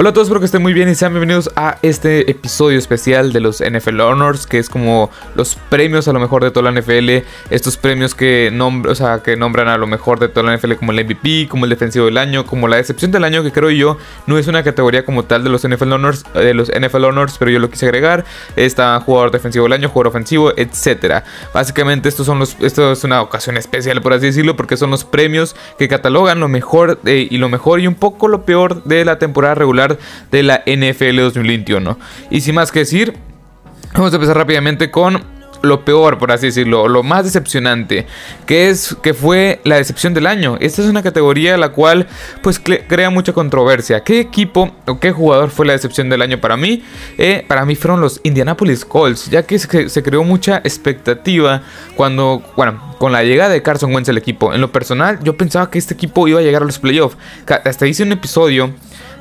Hola a todos, espero que estén muy bien y sean bienvenidos a este episodio especial de los NFL Honors, que es como los premios a lo mejor de toda la NFL, estos premios que, nombran a lo mejor de toda la NFL como el MVP, como el defensivo del año, como la decepción del año, que creo yo no es una categoría como tal de los NFL Honors, de los NFL Honors, pero yo lo quise agregar, está jugador defensivo del año, jugador ofensivo, etcétera. Básicamente estos son los, esto es una ocasión especial por así decirlo, porque son los premios que catalogan lo mejor y lo mejor y un poco lo peor de la temporada regular de la NFL 2021. Y sin más que decir, vamos a empezar rápidamente con lo peor, por así decirlo, lo más decepcionante, que es que fue la decepción del año. Esta es una categoría la cual pues crea mucha controversia. ¿Qué equipo o qué jugador fue la decepción del año para mí? Eh, para mí fueron los Indianapolis Colts, ya que se, se, creó mucha expectativa cuando, bueno, con la llegada de Carson Wentz al equipo. En lo personal, yo pensaba que este equipo iba a llegar a los playoffs. Hasta hice un episodio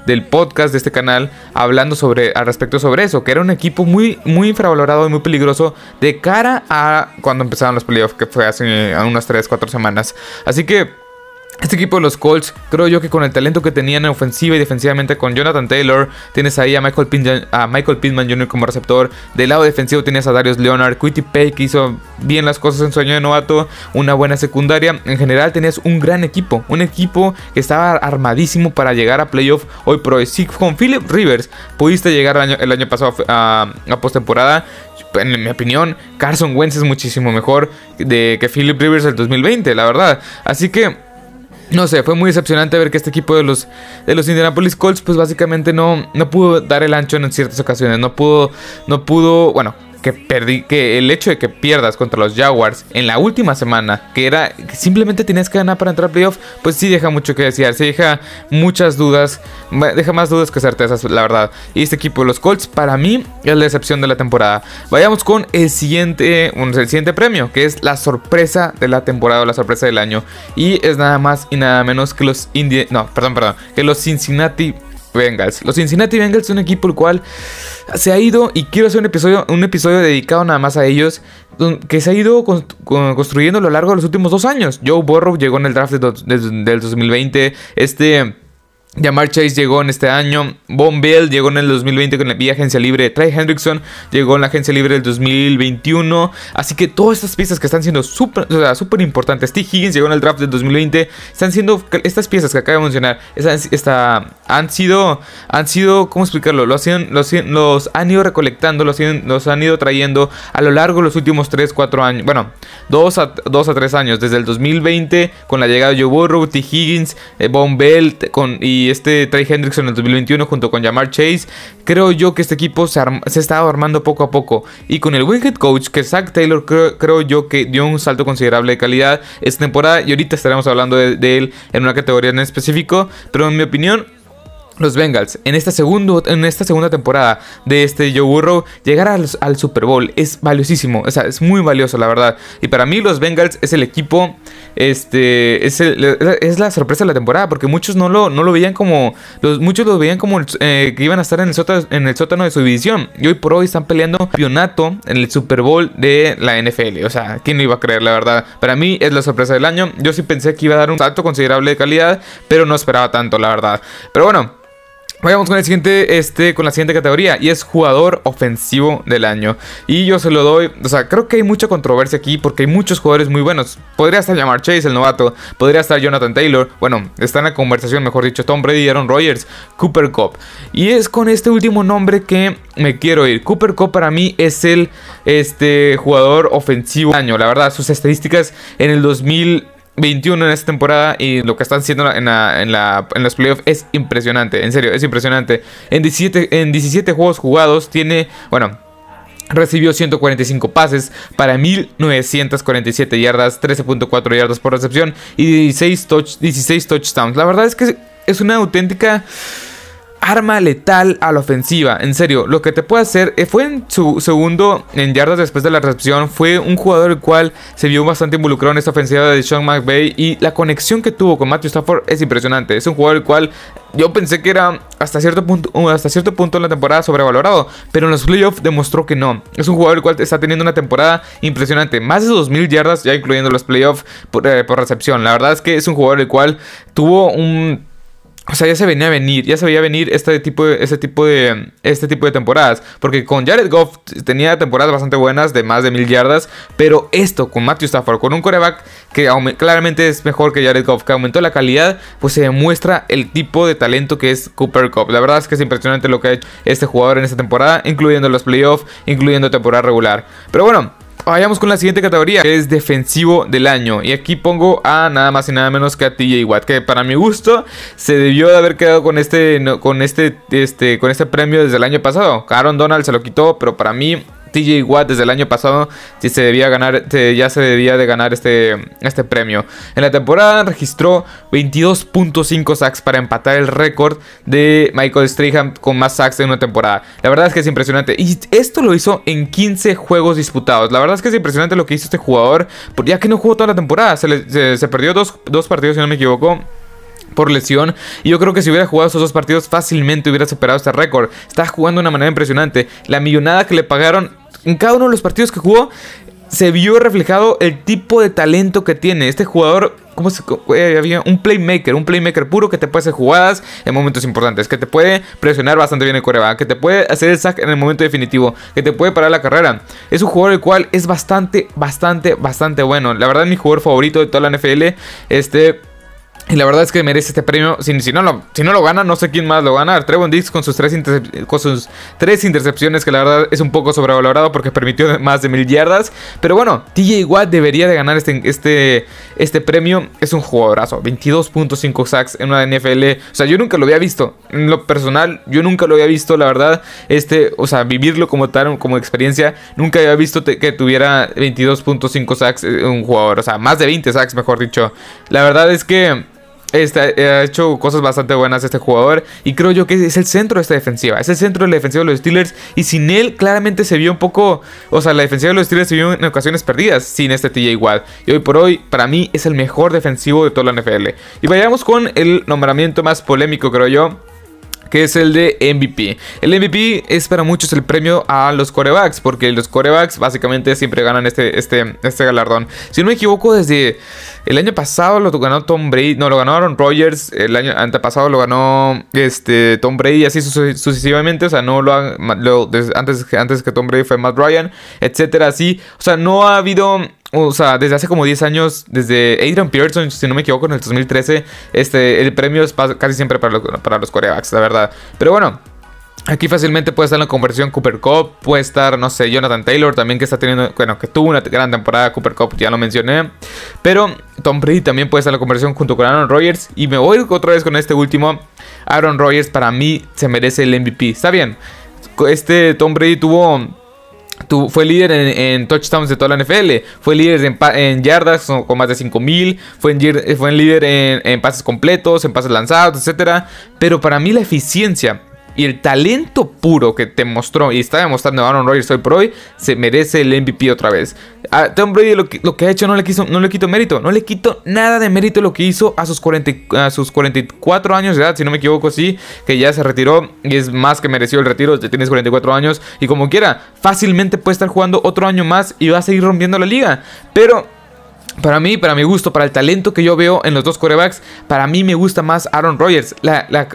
del podcast de este canal hablando sobre al respecto sobre eso, que era un equipo muy muy infravalorado y muy peligroso de cara a cuando empezaron los playoffs, que fue hace unas 3 4 semanas. Así que este equipo de los Colts, creo yo que con el talento que tenían en ofensiva y defensivamente con Jonathan Taylor, tienes ahí a Michael, Pittman, Jr. como receptor. Del lado defensivo tienes a Darius Leonard, Quitty Pay que hizo bien las cosas en su año de novato, una buena secundaria. En general tenías un gran equipo, un equipo que estaba armadísimo para llegar a playoff hoy pro. Si con Philip Rivers pudiste llegar el año, pasado a, a postemporada, en mi opinión, Carson Wentz es muchísimo mejor de, que Philip Rivers el 2020, la verdad. Así que no sé, fue muy decepcionante ver que este equipo de los, de los Indianapolis Colts, pues básicamente no, no pudo dar el ancho en ciertas ocasiones. No pudo, no pudo, bueno, que perdí, que el hecho de que pierdas contra los Jaguars en la última semana, que era simplemente tenías que ganar para entrar a playoff, pues sí deja mucho que decir, sí deja muchas dudas, deja más dudas que certezas, la verdad. Y este equipo, los Colts, para mí es la decepción de la temporada. Vayamos con el siguiente, el siguiente premio, que es la sorpresa de la temporada o la sorpresa del año. Y es nada más y nada menos que los Indi no, perdón, perdón, que los Cincinnati Bengals. Los Cincinnati Bengals son un equipo el cual se ha ido, y quiero hacer un episodio, un episodio dedicado nada más a ellos, que se ha ido construyendo a lo largo de los últimos dos años. Joe Burrow llegó en el draft del 2020, este... Jamar Chase llegó en este año. Von Bell llegó en el 2020 con la vía agencia libre. Trey Hendrickson llegó en la agencia libre del 2021. Así que todas estas piezas que están siendo súper o importantes. T. Higgins llegó en el draft del 2020. Están siendo estas piezas que acabo de mencionar. Esta, han sido, han sido, ¿cómo explicarlo? Los, han ido recolectando, los, los, han ido trayendo a lo largo de los últimos 3, 4 años. Bueno, 2 a, 2 a 3 años. Desde el 2020 con la llegada de Joe Burrow, T. Higgins, eh, Von Bell con, y este Trey Hendrickson en el 2021 junto con Jamar Chase, creo yo que este equipo se, está armando poco a poco. Y con el Winghead Coach, que Zach Taylor creo, yo que dio un salto considerable de calidad esta temporada. Y ahorita estaremos hablando de él en una categoría en específico. Pero en mi opinión, los Bengals en esta, segundo, en esta segunda temporada de este Joe Burrow llegar al, Super Bowl es valiosísimo, o sea, es muy valioso la verdad. Y para mí los Bengals es el equipo, este, es, es la sorpresa de la temporada porque muchos no lo, no lo veían como, los, muchos lo veían como eh, que iban a estar en el, sótano, en el sótano de su división. Y hoy por hoy están peleando campeonato en el Super Bowl de la NFL. O sea, ¿quién lo iba a creer la verdad? Para mí es la sorpresa del año. Yo sí pensé que iba a dar un salto considerable de calidad, pero no esperaba tanto la verdad. Pero bueno. Vayamos con el siguiente, este, con la siguiente categoría y es jugador ofensivo del año. Y yo se lo doy, o sea, creo que hay mucha controversia aquí porque hay muchos jugadores muy buenos. Podría estar Jamar Chase, el novato, podría estar Jonathan Taylor, bueno, está en la conversación, mejor dicho, Tom Brady, Aaron Rodgers, Cooper Cup. Y es con este último nombre que me quiero ir. Cooper Cup para mí es el este, jugador ofensivo del año. La verdad, sus estadísticas en el 2000 21 en esta temporada y lo que están haciendo en, la, en, los playoffs es impresionante, en serio, es impresionante. En 17, en 17 juegos jugados tiene, bueno, Recibió 145 pases para 1947 yardas, 13.4 yardas por recepción y 16, touch, 16 touchdowns. La verdad es que es una auténtica arma letal a la ofensiva. En serio, lo que te puede hacer eh, fue en su segundo en yardas después de la recepción. Fue un jugador el cual se vio bastante involucrado en esta ofensiva de Sean McVay. Y la conexión que tuvo con Matthew Stafford es impresionante. Es un jugador el cual yo pensé que era hasta cierto punto, uh, hasta cierto punto en la temporada sobrevalorado. Pero en los playoffs demostró que no. Es un jugador el cual está teniendo una temporada impresionante. Más de 2.000 yardas ya incluyendo los playoffs eh, por recepción. La verdad es que es un jugador el cual tuvo un o sea, ya se venía a venir, ya se veía venir este tipo de, este tipo de, este tipo de temporadas. Porque con Jared Goff tenía temporadas bastante buenas de más de mil yardas. Pero esto con Matthew Stafford, con un coreback que claramente es mejor que Jared Goff, que aumentó la calidad, pues se demuestra el tipo de talento que es Cooper Cup. La verdad es que es impresionante lo que ha hecho este jugador en esta temporada, incluyendo los playoffs, incluyendo temporada regular. Pero bueno, Vayamos con la siguiente categoría, que es defensivo del año. Y aquí pongo a nada más y nada menos que a TJ Watt, que para mi gusto se debió de haber quedado con este, con este, este, con este premio desde el año pasado. Aaron Donald se lo quitó, pero para mí TJ Watt desde el año pasado se debía ganar, ya se debía de ganar este, este premio. En la temporada registró 22.5 sacks para empatar el récord de Michael Strahan con más sacks en una temporada. La verdad es que es impresionante. Y esto lo hizo en 15 juegos disputados. La verdad es que es impresionante lo que hizo este jugador, ya que no jugó toda la temporada. Se, perdió dos, dos partidos, si no me equivoco por lesión. Y yo creo que si hubiera jugado esos dos partidos fácilmente hubiera superado este récord. Está jugando de una manera impresionante. La millonada que le pagaron en cada uno de los partidos que jugó se vio reflejado el tipo de talento que tiene. Este jugador, como se, eh, había un playmaker, un playmaker puro que te puede hacer jugadas en momentos importantes, que te puede presionar bastante bien el coreback, que te puede hacer el sack en el momento definitivo, que te puede parar la carrera. Es un jugador el cual es bastante, bastante, bastante bueno. La verdad, mi jugador favorito de toda la NFL. Este y la verdad es que merece este premio. Si, no, lo, si no lo gana, no sé quién más lo gana. Trevon Dix con sus, tres con sus tres intercepciones, que la verdad es un poco sobrevalorado porque permitió más de mil yardas. Pero bueno, TJ Watt debería de ganar este, este, este premio. Es un jugadorazo. 22.5 sacks en una NFL. O sea, yo nunca lo había visto. En lo personal, yo nunca lo había visto, la verdad. Este, o sea, vivirlo como tal, como experiencia. Nunca había visto que tuviera 22.5 sacks eh, un jugador. O sea, más de 20 sacks, mejor dicho. La verdad es que... Este, ha hecho cosas bastante buenas este jugador y creo yo que es el centro de esta defensiva, es el centro de la defensiva de los Steelers y sin él claramente se vio un poco, o sea, la defensiva de los Steelers se vio en ocasiones perdidas sin este TJ Watt. Y hoy por hoy para mí es el mejor defensivo de toda la NFL. Y vayamos con el nombramiento más polémico creo yo que es el de MVP. El MVP es para muchos el premio a los corebacks, porque los corebacks básicamente siempre ganan este, este, este galardón. Si no me equivoco, desde el año pasado lo ganó Tom Brady, no, lo ganó Aaron Rodgers, el año antepasado lo ganó este, Tom Brady, así sucesivamente, o sea, no lo, han, antes, antes que Tom Brady fue Matt Ryan, etcétera, así, o sea, no ha habido o sea, desde hace como 10 años, desde Adrian Pearson, si no me equivoco, en el 2013, este, el premio es casi siempre para los, para los corebacks, la verdad. Pero bueno, Aquí fácilmente puede estar la conversión Cooper Cup, puede estar, no sé, Jonathan Taylor también que está teniendo, bueno, que tuvo una gran temporada Cooper Cup, ya lo mencioné. Pero Tom Brady también puede estar la conversión junto con Aaron Rodgers. Y me voy otra vez con este último. Aaron Rodgers para mí se merece el MVP. Está bien, este Tom Brady tuvo fue líder en, touchdowns de toda la NFL. Fue líder en, yardas con, más de 5000. Fue, en, fue líder en, en, pases completos, en pases lanzados, etc. Pero para mí la eficiencia y el talento puro que te mostró y está demostrando Aaron Rodgers hoy por hoy, se merece el MVP otra vez. A Tom Brady lo que, ha hecho no le, quiso, no le quito mérito, no le quito nada de mérito lo que hizo a sus, 40, a sus 44 años de edad, si no me equivoco, sí, que ya se retiró y es más que mereció el retiro, ya tienes 44 años y como quiera, fácilmente puede estar jugando otro año más y va a seguir rompiendo la liga, pero para mí, para mi gusto, para el talento que yo veo en los dos corebacks, para mí me gusta más Aaron Rodgers.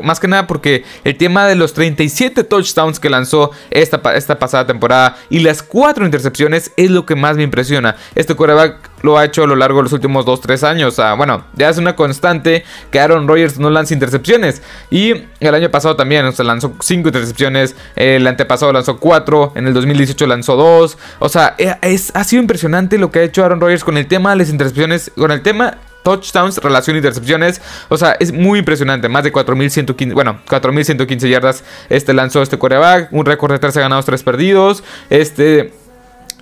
más que nada porque el tema de los 37 touchdowns que lanzó esta, esta pasada temporada y las 4 intercepciones es lo que más me impresiona. Este coreback lo ha hecho a lo largo de los últimos 2-3 años. Bueno, ya es una constante que Aaron Rodgers no lanza intercepciones. Y el año pasado también, o sea, lanzó 5 intercepciones. El antepasado lanzó 4. En el 2018 lanzó 2. O sea, eh, es, ha sido impresionante lo que ha hecho Aaron Rodgers con el tema de las intercepciones. Con el tema touchdowns, relación intercepciones. O sea, es muy impresionante. Más de 4.115, bueno, 4.115 yardas este lanzó este coreback. Un récord de 13 ganados, 3 perdidos. Este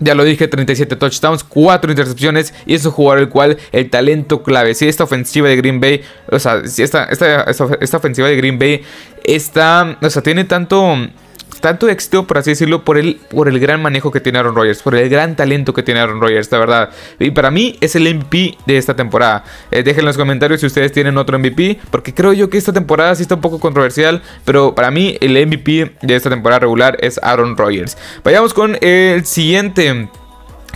ya lo dije, 37 touchdowns, 4 intercepciones y es un jugador el cual el talento clave. Si esta ofensiva de Green Bay, o sea, si esta, esta, esta ofensiva de Green Bay está, o sea, tiene tanto tanto éxito, por así decirlo, por el, por el gran manejo que tiene Aaron Rodgers, por el gran talento que tiene Aaron Rodgers, la verdad. Y para mí es el MVP de esta temporada. Eh, dejen en los comentarios si ustedes tienen otro MVP, porque creo yo que esta temporada sí está un poco controversial, pero para mí el MVP de esta temporada regular es Aaron Rodgers. Vayamos con el siguiente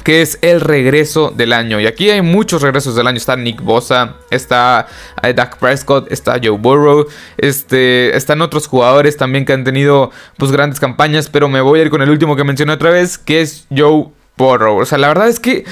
que es el regreso del año. Y aquí hay muchos regresos del año. Está Nick Bosa, está eh, Dak Prescott, está Joe Burrow, este, están otros jugadores también que han tenido pues grandes campañas, pero me voy a ir con el último que mencioné otra vez, que es Joe Burrow. O sea, la verdad es que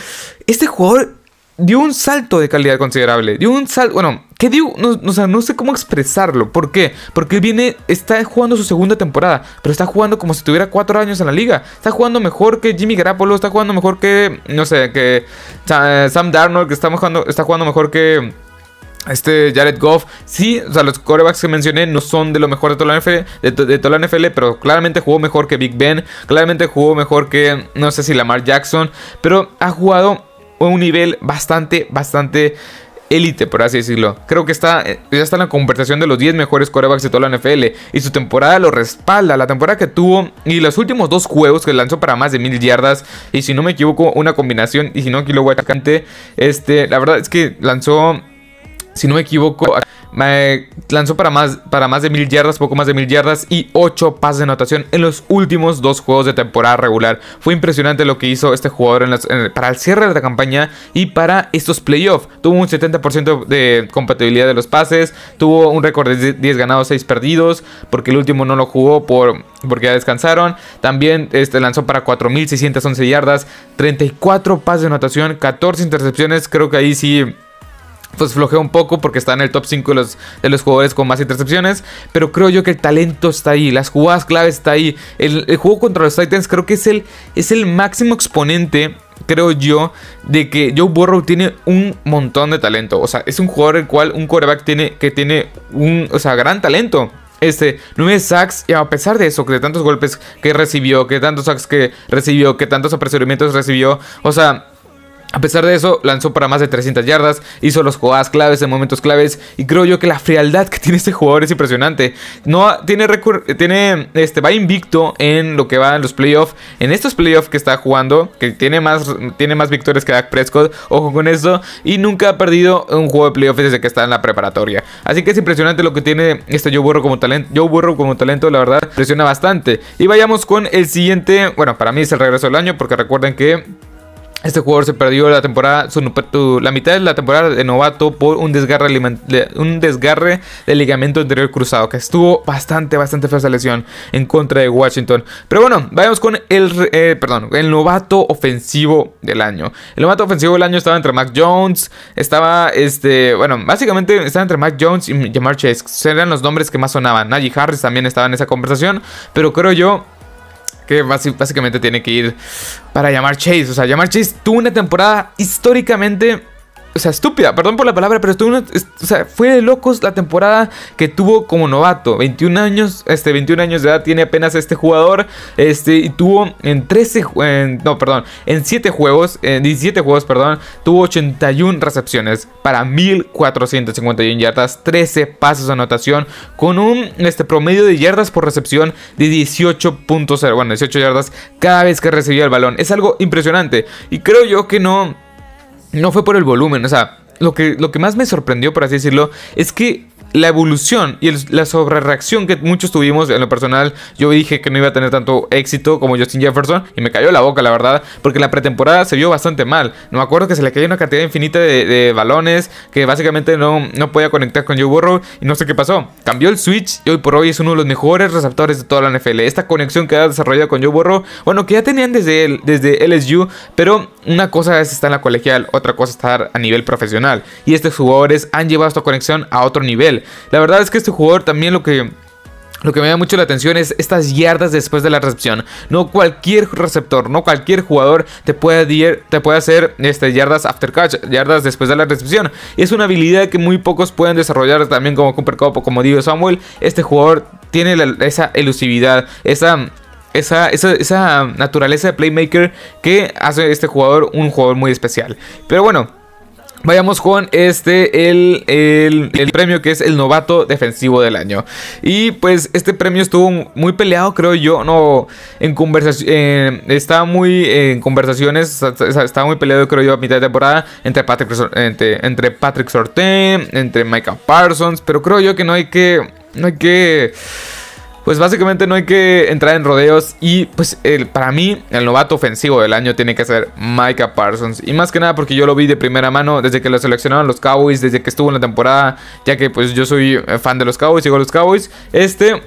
este jugador dio un salto de calidad considerable. Dio un salto, bueno, No, sé cómo expresarlo. ¿Por qué? Porque viene, está jugando su segunda temporada, pero está jugando como si tuviera cuatro años en la liga. Está jugando mejor que Jimmy Garoppolo, está jugando mejor que, no sé, que Sam Darnold, que está jugando, está jugando mejor que... Este Jared Goff, sí, o sea, los corebacks que mencioné no son de lo mejor de toda la NFL, de, toda la NFL, pero claramente jugó mejor que Big Ben, claramente jugó mejor que, no sé si Lamar Jackson, pero ha jugado un nivel bastante, bastante élite, por así decirlo. Creo que está, ya está en la conversación de los 10 mejores corebacks de toda la NFL. Y su temporada lo respalda. La temporada que tuvo y los últimos dos juegos que lanzó para más de mil yardas. Y si no me equivoco, una combinación. Y si no, aquí lo voy a. Este, la verdad es que lanzó, si no me equivoco, me lanzó para más, para más de mil yardas, poco más de mil yardas y 8 pases de anotación en los últimos dos juegos de temporada regular. Fue impresionante lo que hizo este jugador para el cierre de la campaña y para estos playoffs. Tuvo un 70% de compatibilidad de los pases, tuvo un récord de 10 ganados, 6 perdidos, porque el último no lo jugó por, porque ya descansaron. También este, lanzó para 4.611 yardas, 34 pases de anotación, 14 intercepciones. Creo que ahí sí pues flojea un poco porque está en el top 5 de los, de los jugadores con más intercepciones. Pero creo yo que el talento está ahí, las jugadas claves está ahí. El, juego contra los Titans creo que es el, es el máximo exponente creo yo, de que Joe Burrow tiene un montón de talento. O sea, es un jugador el cual un quarterback tiene, que tiene un, o sea, gran talento. Este, 9 sacks, y a pesar de eso, que de tantos golpes que recibió, que tantos sacks que recibió, que tantos apresuramientos recibió, o sea, a pesar de eso, lanzó para más de 300 yardas, hizo los jugadas claves en momentos claves y creo yo que la frialdad que tiene este jugador es impresionante. No tiene tiene este va invicto en lo que va en los playoffs, en estos playoffs que está jugando, que tiene más tiene más victorias que Dak Prescott, ojo con eso, y nunca ha perdido un juego de playoffs desde que está en la preparatoria. Así que es impresionante lo que tiene este Joe Burrow como talento. Joe Burrow como talento, la verdad, impresiona bastante. Y vayamos con el siguiente, bueno, para mí es el regreso del año porque recuerden que este jugador se perdió la temporada, la mitad de la temporada de novato por un desgarre, un desgarre de ligamento anterior cruzado, que estuvo bastante, bastante fea esa lesión en contra de Washington. Pero bueno, vayamos con el, eh, perdón, el novato ofensivo del año. El novato ofensivo del año estaba entre Mac Jones, estaba, este, bueno, básicamente estaba entre Mac Jones y Jamar Chase. Eran los nombres que más sonaban. Najee Harris también estaba en esa conversación, pero creo yo que básicamente tiene que ir para llamar Chase. O sea, llamar Chase tuvo una temporada históricamente o sea, estúpida, perdón por la palabra, pero estuvo o sea, fue de locos la temporada que tuvo como novato. 21 años, este, 21 años de edad tiene apenas este jugador. Este, y tuvo en 13, no, perdón, en 7 juegos, en 17 juegos, perdón, tuvo 81 recepciones para 1451 yardas, 13 pasos de anotación, con un este, promedio de yardas por recepción de 18.0, bueno, 18 yardas cada vez que recibía el balón. Es algo impresionante. Y creo yo que no no fue por el volumen, o sea, lo que, lo que más me sorprendió, por así decirlo, es que la evolución y la sobrereacción que muchos tuvimos en lo personal, yo dije que no iba a tener tanto éxito como Justin Jefferson y me cayó la boca, la verdad, porque la pretemporada se vio bastante mal. No me acuerdo que se le cayó una cantidad infinita de, balones que básicamente no, no podía conectar con Joe Burrow y no sé qué pasó. Cambió el switch y hoy por hoy es uno de los mejores receptores de toda la NFL. Esta conexión que ha desarrollado con Joe Burrow, bueno, que ya tenían desde, desde LSU, pero una cosa es estar en la colegial, otra cosa es estar a nivel profesional. Y estos jugadores han llevado esta conexión a otro nivel. La verdad es que este jugador también lo que lo que me da mucho la atención es estas yardas después de la recepción. No cualquier receptor, no cualquier jugador te puede, te puede hacer este, yardas after catch, yardas después de la recepción. Es una habilidad que muy pocos pueden desarrollar también como Cooper Cup o como digo Samuel. Este jugador tiene esa elusividad, esa esa, esa, esa, naturaleza de playmaker que hace este jugador un jugador muy especial. Pero bueno, Vayamos con este, el, el, premio que es el novato defensivo del año. Y pues este premio estuvo muy peleado, creo yo. No, en conversación, eh, estaba muy en conversaciones, estaba muy peleado, creo yo, a mitad de temporada entre Patrick, entre, entre Patrick Sorten, entre Micah Parsons. Pero creo yo que no hay que, no hay que pues básicamente no hay que entrar en rodeos y pues para mí el novato ofensivo del año tiene que ser Micah Parsons y más que nada porque yo lo vi de primera mano desde que lo seleccionaron los Cowboys, desde que estuvo en la temporada, ya que pues yo soy fan de los Cowboys, sigo los Cowboys, este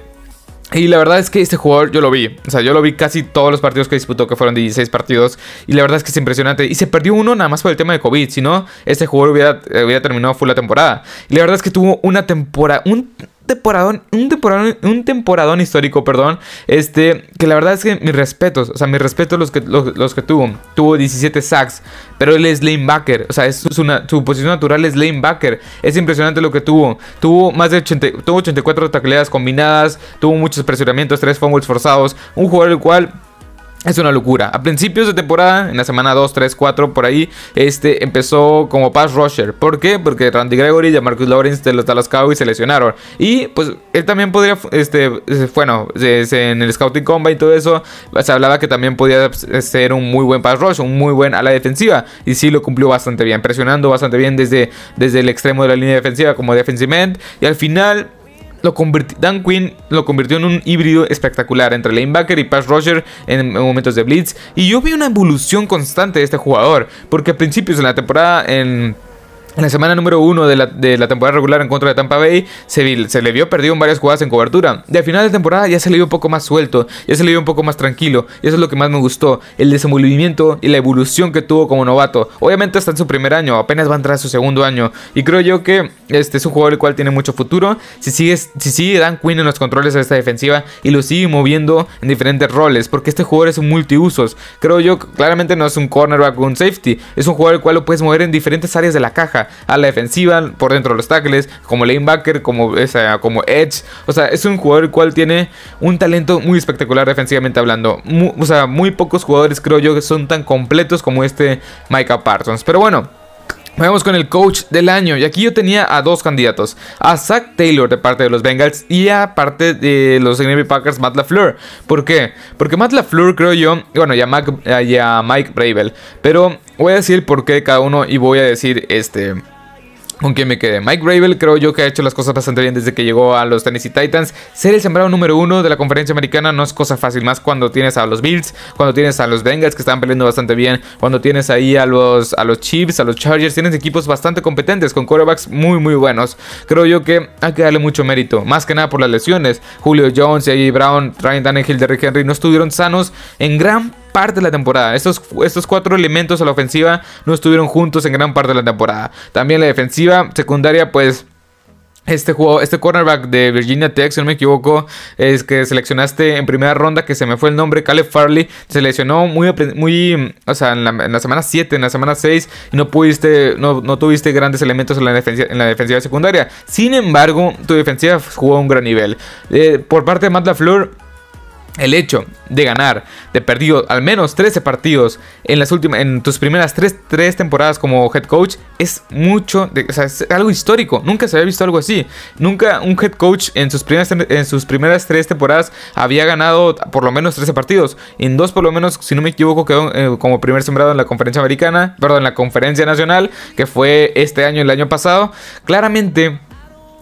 y la verdad es que este jugador yo lo vi. O sea, yo lo vi casi todos los partidos que disputó, que fueron 16 partidos. Y la verdad es que es impresionante. Y se perdió uno nada más por el tema de COVID. Si no, este jugador hubiera, hubiera terminado full la temporada. Y la verdad es que tuvo una temporada. Un temporadón, un temporadón, un temporadón histórico, perdón. Este, que la verdad es que mis respetos, o sea, mis respetos los que, los, que tuvo. Tuvo 17 sacks, pero él es lanebacker, o sea, es su, posición natural es lanebacker. Es impresionante lo que tuvo. Tuvo más de 80, tuvo 84 tacleadas combinadas, tuvo muchos presionamientos, 3 fumbles forzados. Un jugador el cual es una locura. A principios de temporada, en la semana 2, 3, 4, por ahí, este empezó como pass rusher. ¿Por qué? Porque Randy Gregory y Marcus Lawrence de los Dallas Cowboys se lesionaron. Y pues él también podría, este, bueno, en el Scouting Combine y todo eso, se hablaba que también podía ser un muy buen pass rusher, un muy buen ala defensiva. Y sí lo cumplió bastante bien, presionando bastante bien desde, desde el extremo de la línea defensiva como defensive. Y al final lo Dan Quinn lo convirtió en un híbrido espectacular entre lanebacker y pass rusher en momentos de blitz. Y yo vi una evolución constante de este jugador. Porque a principios de la temporada en en la semana número uno de la, de la, temporada regular en contra de Tampa Bay, se, se, le vio perdido en varias jugadas en cobertura. Y al final de temporada ya se le vio un poco más suelto, ya se le vio un poco más tranquilo. Y eso es lo que más me gustó: el desenvolvimiento y la evolución que tuvo como novato. Obviamente está en su primer año, apenas va a entrar a su segundo año. Y creo yo que este es un jugador el cual tiene mucho futuro. Si sigue, si sigue Dan Quinn en los controles de esta defensiva y lo sigue moviendo en diferentes roles, porque este jugador es un multiusos. Creo yo claramente no es un cornerback o un safety, es un jugador el cual lo puedes mover en diferentes áreas de la caja a la defensiva, por dentro de los tackles, como lanebacker, como, como edge. O sea, es un jugador el cual tiene un talento muy espectacular defensivamente hablando. o sea, muy pocos jugadores creo yo que son tan completos como este Micah Parsons. Pero bueno. Vamos con el coach del año. Y aquí yo tenía a dos candidatos. A Zach Taylor de parte de los Bengals y a parte de los Green Bay Packers, Matt LaFleur. ¿Por qué? Porque Matt LaFleur creo yo, bueno, y a, a Mike Bravel. Pero voy a decir por qué cada uno y voy a decir este con quien me quedé. Mike Gravel creo yo que ha hecho las cosas bastante bien desde que llegó a los Tennessee Titans. Ser el sembrado número uno de la conferencia americana no es cosa fácil, más cuando tienes a los Bills, cuando tienes a los Bengals que están peleando bastante bien, cuando tienes ahí a los, a los Chiefs, a los Chargers, tienes equipos bastante competentes con quarterbacks muy muy buenos. Creo yo que hay que darle mucho mérito, más que nada por las lesiones. Julio Jones y Brown, Ryan Tannehill, Derrick Henry no estuvieron sanos en gran parte de la temporada. Estos, estos cuatro elementos a la ofensiva no estuvieron juntos en gran parte de la temporada. También la defensiva secundaria, pues... Este juego, este cornerback de Virginia Tech, si no me equivoco, es que seleccionaste en primera ronda, que se me fue el nombre, Caleb Farley, se lesionó muy, muy o sea, en la, semana 7, en la semana 6, y no pudiste, no, no tuviste grandes elementos en la, defensiva, en la defensiva secundaria. Sin embargo, tu defensiva jugó a un gran nivel. Eh, por parte de Matt LaFleur, el hecho de ganar, de perdido al menos 13 partidos en las últimas, en tus primeras 3, temporadas como head coach, es mucho, sea, es algo histórico. Nunca se había visto algo así. Nunca un head coach en sus primeras, en sus primeras 3 temporadas había ganado por lo menos 13 partidos. En dos, por lo menos, si no me equivoco, quedó eh, como primer sembrado en la conferencia americana, perdón, en la conferencia nacional, que fue este año, el año pasado. Claramente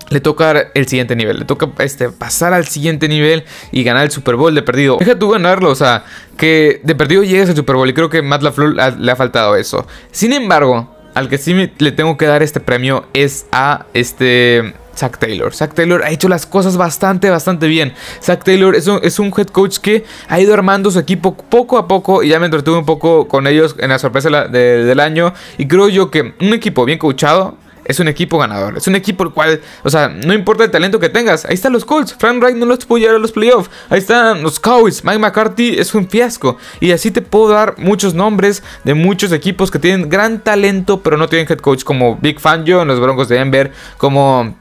le toca el siguiente nivel, le toca este, pasar al siguiente nivel y ganar el Super Bowl de perdido. Deja tú ganarlo, o sea, que de perdido llegues al Super Bowl y creo que Matt LaFleur le ha faltado eso. Sin embargo, al que sí le tengo que dar este premio es a este Zach Taylor. Zach Taylor ha hecho las cosas bastante, bastante bien. Zach Taylor es un, es un, head coach que ha ido armando su equipo poco a poco y ya me entretuve un poco con ellos en la sorpresa del año. Y creo yo que un equipo bien coachado es un equipo ganador. Es un equipo el cual, o sea, no importa el talento que tengas. Ahí están los Colts. Frank Wright no los pudo llevar a los playoffs. Ahí están los Cowboys. Mike McCarthy es un fiasco. Y así te puedo dar muchos nombres de muchos equipos que tienen gran talento, pero no tienen head coach como Big Fangio en los Broncos de Denver, como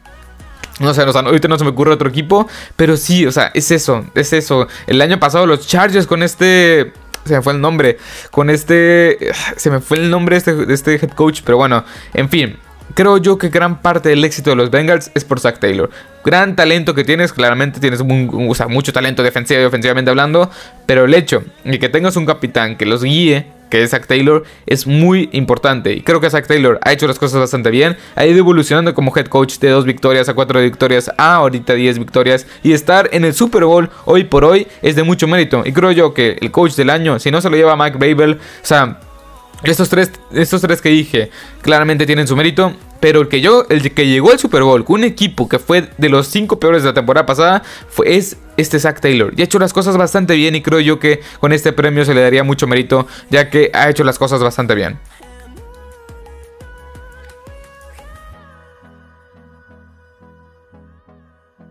no sé, ahorita no se me ocurre otro equipo, pero sí, o sea, es eso, es eso. El año pasado los Chargers con este se me fue el nombre. Con este. Se me fue el nombre de este, de este head coach. Pero bueno, en fin. Creo yo que gran parte del éxito de los Bengals es por Zach Taylor. Gran talento que tienes, claramente tienes mucho talento defensivo y ofensivamente hablando, pero el hecho de que tengas un capitán que los guíe, que es Zach Taylor, es muy importante. Y creo que Zach Taylor ha hecho las cosas bastante bien. Ha ido evolucionando como head coach de dos victorias a cuatro victorias a ahorita 10 victorias. Y estar en el Super Bowl hoy por hoy es de mucho mérito. Y creo yo que el coach del año, si no se lo lleva Mike Babel, o sea, estos tres, estos tres que dije claramente tienen su mérito. Pero el que yo, el que llegó al Super Bowl con un equipo que fue de los cinco peores de la temporada pasada, es este Zach Taylor. Y ha hecho las cosas bastante bien y creo yo que con este premio se le daría mucho mérito, ya que ha hecho las cosas bastante bien.